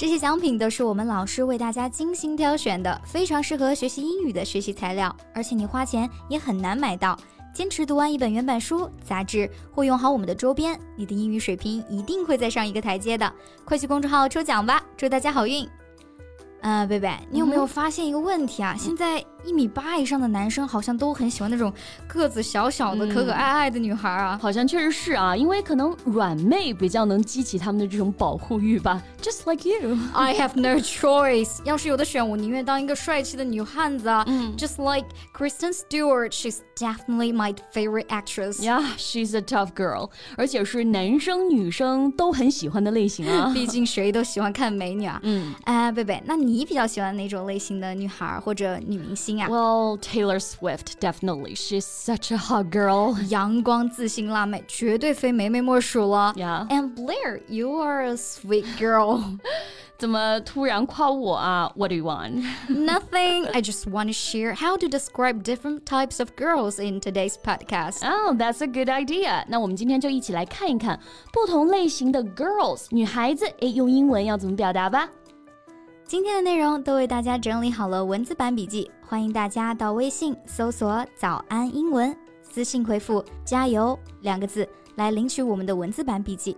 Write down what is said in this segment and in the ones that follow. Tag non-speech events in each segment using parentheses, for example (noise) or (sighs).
这些奖品都是我们老师为大家精心挑选的，非常适合学习英语的学习材料，而且你花钱也很难买到。坚持读完一本原版书、杂志，或用好我们的周边，你的英语水平一定会再上一个台阶的。快去公众号抽奖吧，祝大家好运！呃，贝贝，你有没有发现一个问题啊？现在。一米八以上的男生好像都很喜欢那种个子小小的、可可爱爱的女孩啊，好像确实是啊，因为可能软妹比较能激起他们的这种保护欲吧。Just like you, (laughs) I have no choice。要是有的选，我宁愿当一个帅气的女汉子啊。Just like Kristen Stewart, she's definitely my favorite actress. Yeah, she's a tough girl，而且是男生女生都很喜欢的类型啊。毕竟谁都喜欢看美女啊。(laughs) 嗯，哎，贝贝，那你比较喜欢哪种类型的女孩或者女明星？well, Taylor Swift, definitely. She's such a hot girl. 阳光自信辣妹，绝对非梅梅莫属了。Yeah. And Blair, you are a sweet girl. (laughs) 怎么突然夸我啊？What do you want? (laughs) Nothing. I just want to share how to describe different types of girls in today's podcast. Oh, that's a good idea. 那我们今天就一起来看一看不同类型的 girls 女孩子，诶，用英文要怎么表达吧。 今天的内容都为大家整理好了文字版笔记，欢迎大家到微信搜索“早安英文”，私信回复“加油”两个字来领取我们的文字版笔记。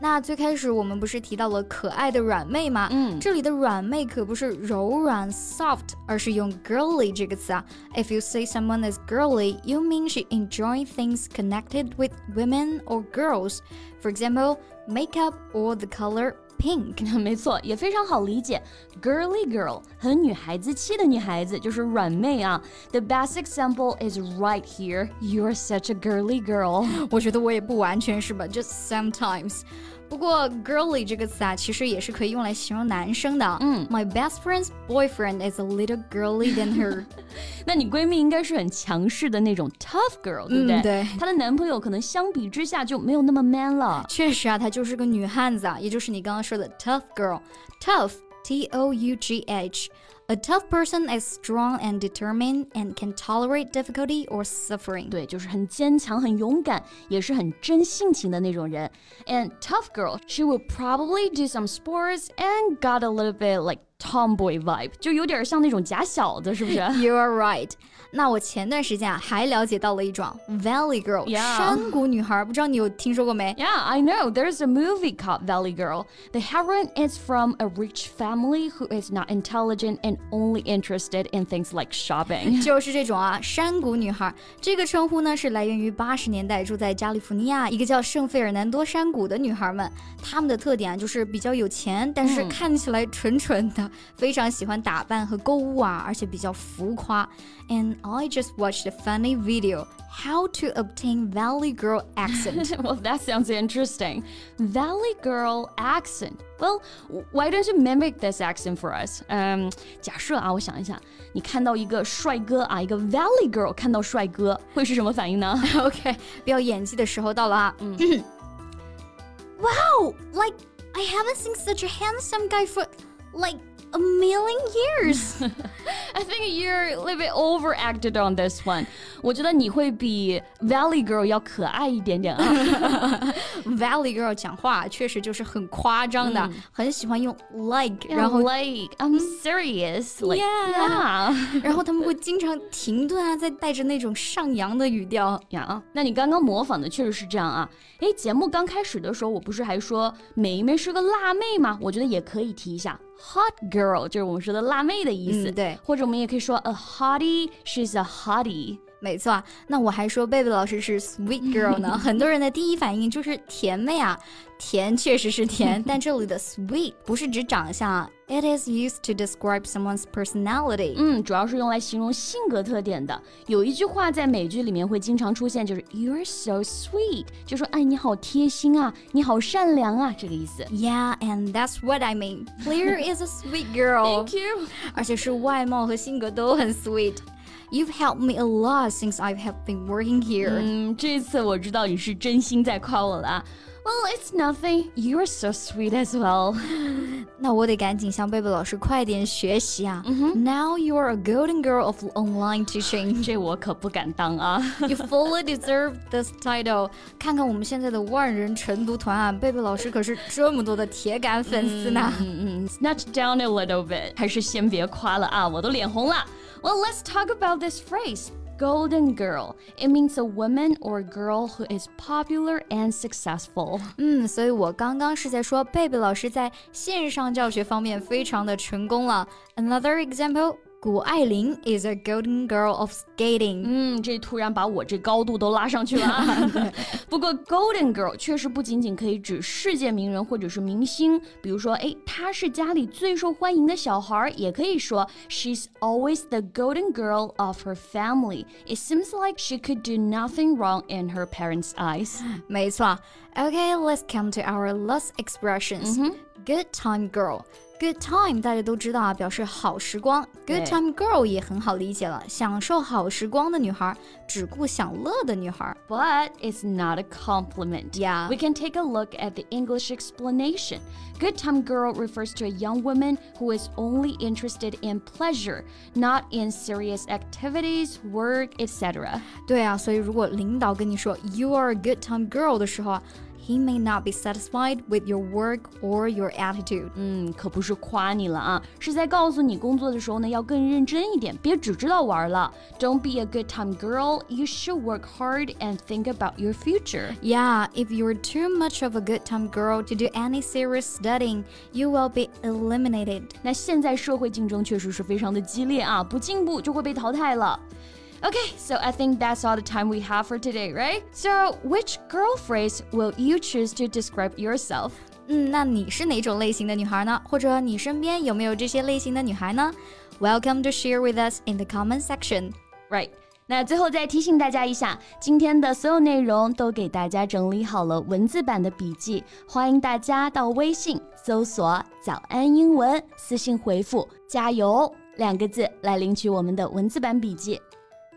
那最开始我们不是提到了可爱的软妹吗？嗯，这里的软妹可不是柔软 soft，而是用 girly 这个词啊。If you say someone is girly, you mean she enjoy things connected with women or girls. For example, makeup or the color pink，没错，也非常好理解。Girly (laughs) girl，很女孩子气的女孩子，就是软妹啊。The best example is right here. You're such a girly girl。我觉得我也不完全是吧，just sometimes。 不过 girly 这个词啊，其实也是可以用来形容男生的。嗯，My best friend's boyfriend is a little girly than her 那你闺蜜应该是很强势的那种 tough girl，对不对？嗯、对。她的男朋友可能相比之下就没有那么 man 了。确实啊，她就是个女汉子啊，也就是你刚刚说的 tough girl。tough T O U G H a tough person is strong and determined and can tolerate difficulty or suffering. 对，就是很坚强、很勇敢，也是很真性情的那种人。And tough girl, she will probably do some sports and got a little bit like tomboy vibe，就有点像那种假小子，是不是？You are (laughs) right。那我前段时间啊，还了解到了一种 Valley Girl，、yeah. 山谷女孩，不知道你有听说过没？Yeah, I know. There's a movie called Valley Girl. The heroine is from a rich family who is not intelligent and only interested in things like shopping. 就是这种啊，山谷女孩。这个称呼呢，是来源于八十年代住在加利福尼亚一个叫圣费尔南多山谷的女孩们。她们的特点啊，就是比较有钱，但是看起来蠢蠢的，嗯、 (laughs) 非常喜欢打扮和购物啊，而且比较浮夸。And I just watched a funny video how to obtain Valley Girl accent. (laughs) well, that sounds interesting. Valley Girl accent. Well, why don't you mimic this accent for us? 嗯、um,，假设啊，我想一想，你看到一个帅哥啊，一个 Valley Girl 看到帅哥会是什么反应呢？OK，表演技的时候到了啊。嗯。wow, (laughs) like I haven't seen such a handsome guy for like a million years. (laughs) I think you're a little bit overacted on this one. 我觉得你会比 Valley Girl 要可爱一点点啊。 (laughs) Valley Girl 讲话确实就是很夸张的，嗯、很喜欢用 like，然后 like I'm serious，like yeah，然后他们会经常停顿啊，再带着那种上扬的语调呀。那你刚刚模仿的确实是这样啊。哎，节目刚开始的时候，我不是还说梅梅是个辣妹吗？我觉得也可以提一下。Hot girl 就是我们说的辣妹的意思，嗯、对，或者我们也可以说 a hottie，she's a hottie。没错，那我还说贝贝老师是 sweet girl 呢，很多人的第一反应就是甜妹啊，甜确实是甜，但这里的 (laughs) (laughs) sweet 不是指长相啊，it is used to describe someone's personality。嗯，主要是用来形容性格特点的。有一句话在美剧里面会经常出现，就是 you're so sweet，就说哎你好贴心啊，你好善良啊，这个意思。Yeah，and that's what I mean. Blair is a sweet girl. (laughs) Thank you。而且是外貌和性格都很 sweet。You've helped me a lot since I have been working here. 嗯，这次我知道你是真心在夸我了啊。Well, it's nothing. You're so sweet as well. (sighs) 那我得赶紧向贝贝老师快点学习啊。Now you're a golden girl of online teaching. (sighs) 这我可不敢当啊。You fully (sighs) deserve this title. 看看我们现在的万人晨读团啊，贝贝老师可是这么多的铁杆粉丝呢。嗯嗯，snatch down a little bit，还是先别夸了啊，我都脸红了。 Well, let's talk about this phrase. Golden girl. It means a woman or girl who is popular and successful. 嗯，所以我刚刚是在说贝贝老师在线上教学方面非常的成功了。Another example. 谷爱凌 is a golden girl of skating。嗯，这突然把我这高度都拉上去了啊！不过 golden (laughs) girl 确实不仅仅可以指世界名人或者是明星，比如说，哎，她是家里最受欢迎的小孩，也可以说 she's always the golden girl of her family. It seems like she could do nothing wrong in her parents' eyes. (gasps) 没错。Okay, let's come to our last expressions. Good time girl. Good time，大家都知道啊，表示好时光。Good time girl 也很好理解了，享受好时光的女孩，只顾享乐的女孩。But it's not a compliment. Yeah. We can take a look at the English explanation. Good time girl refers to a young woman who is only interested in pleasure, not in serious activities, work, etc. 对啊，所以如果领导跟你说 You are a good time girl 的时候啊。 he may not be satisfied with your work or your attitude. 嗯，可不是夸你了啊，是在告诉你工作的时候呢要更认真一点，别只知道玩了。Don't be a good time girl. You should work hard and think about your future. Yeah, if you're too much of a good time girl to do any serious studying, you will be eliminated. 那现在社会竞争确实是非常的激烈啊，不进步就会被淘汰了。 Okay, so I think that's all the time we have for today, right? So, which girl phrase will you choose to describe yourself? 嗯，那你是哪种类型的女孩呢？或者你身边有没有这些类型的女孩呢？Welcome to share with us in the comment section. Right. 那最后再提醒大家一下，今天的所有内容都给大家整理好了文字版的笔记，欢迎大家到微信搜索“早安英文”，私信回复“加油”两个字来领取我们的文字版笔记。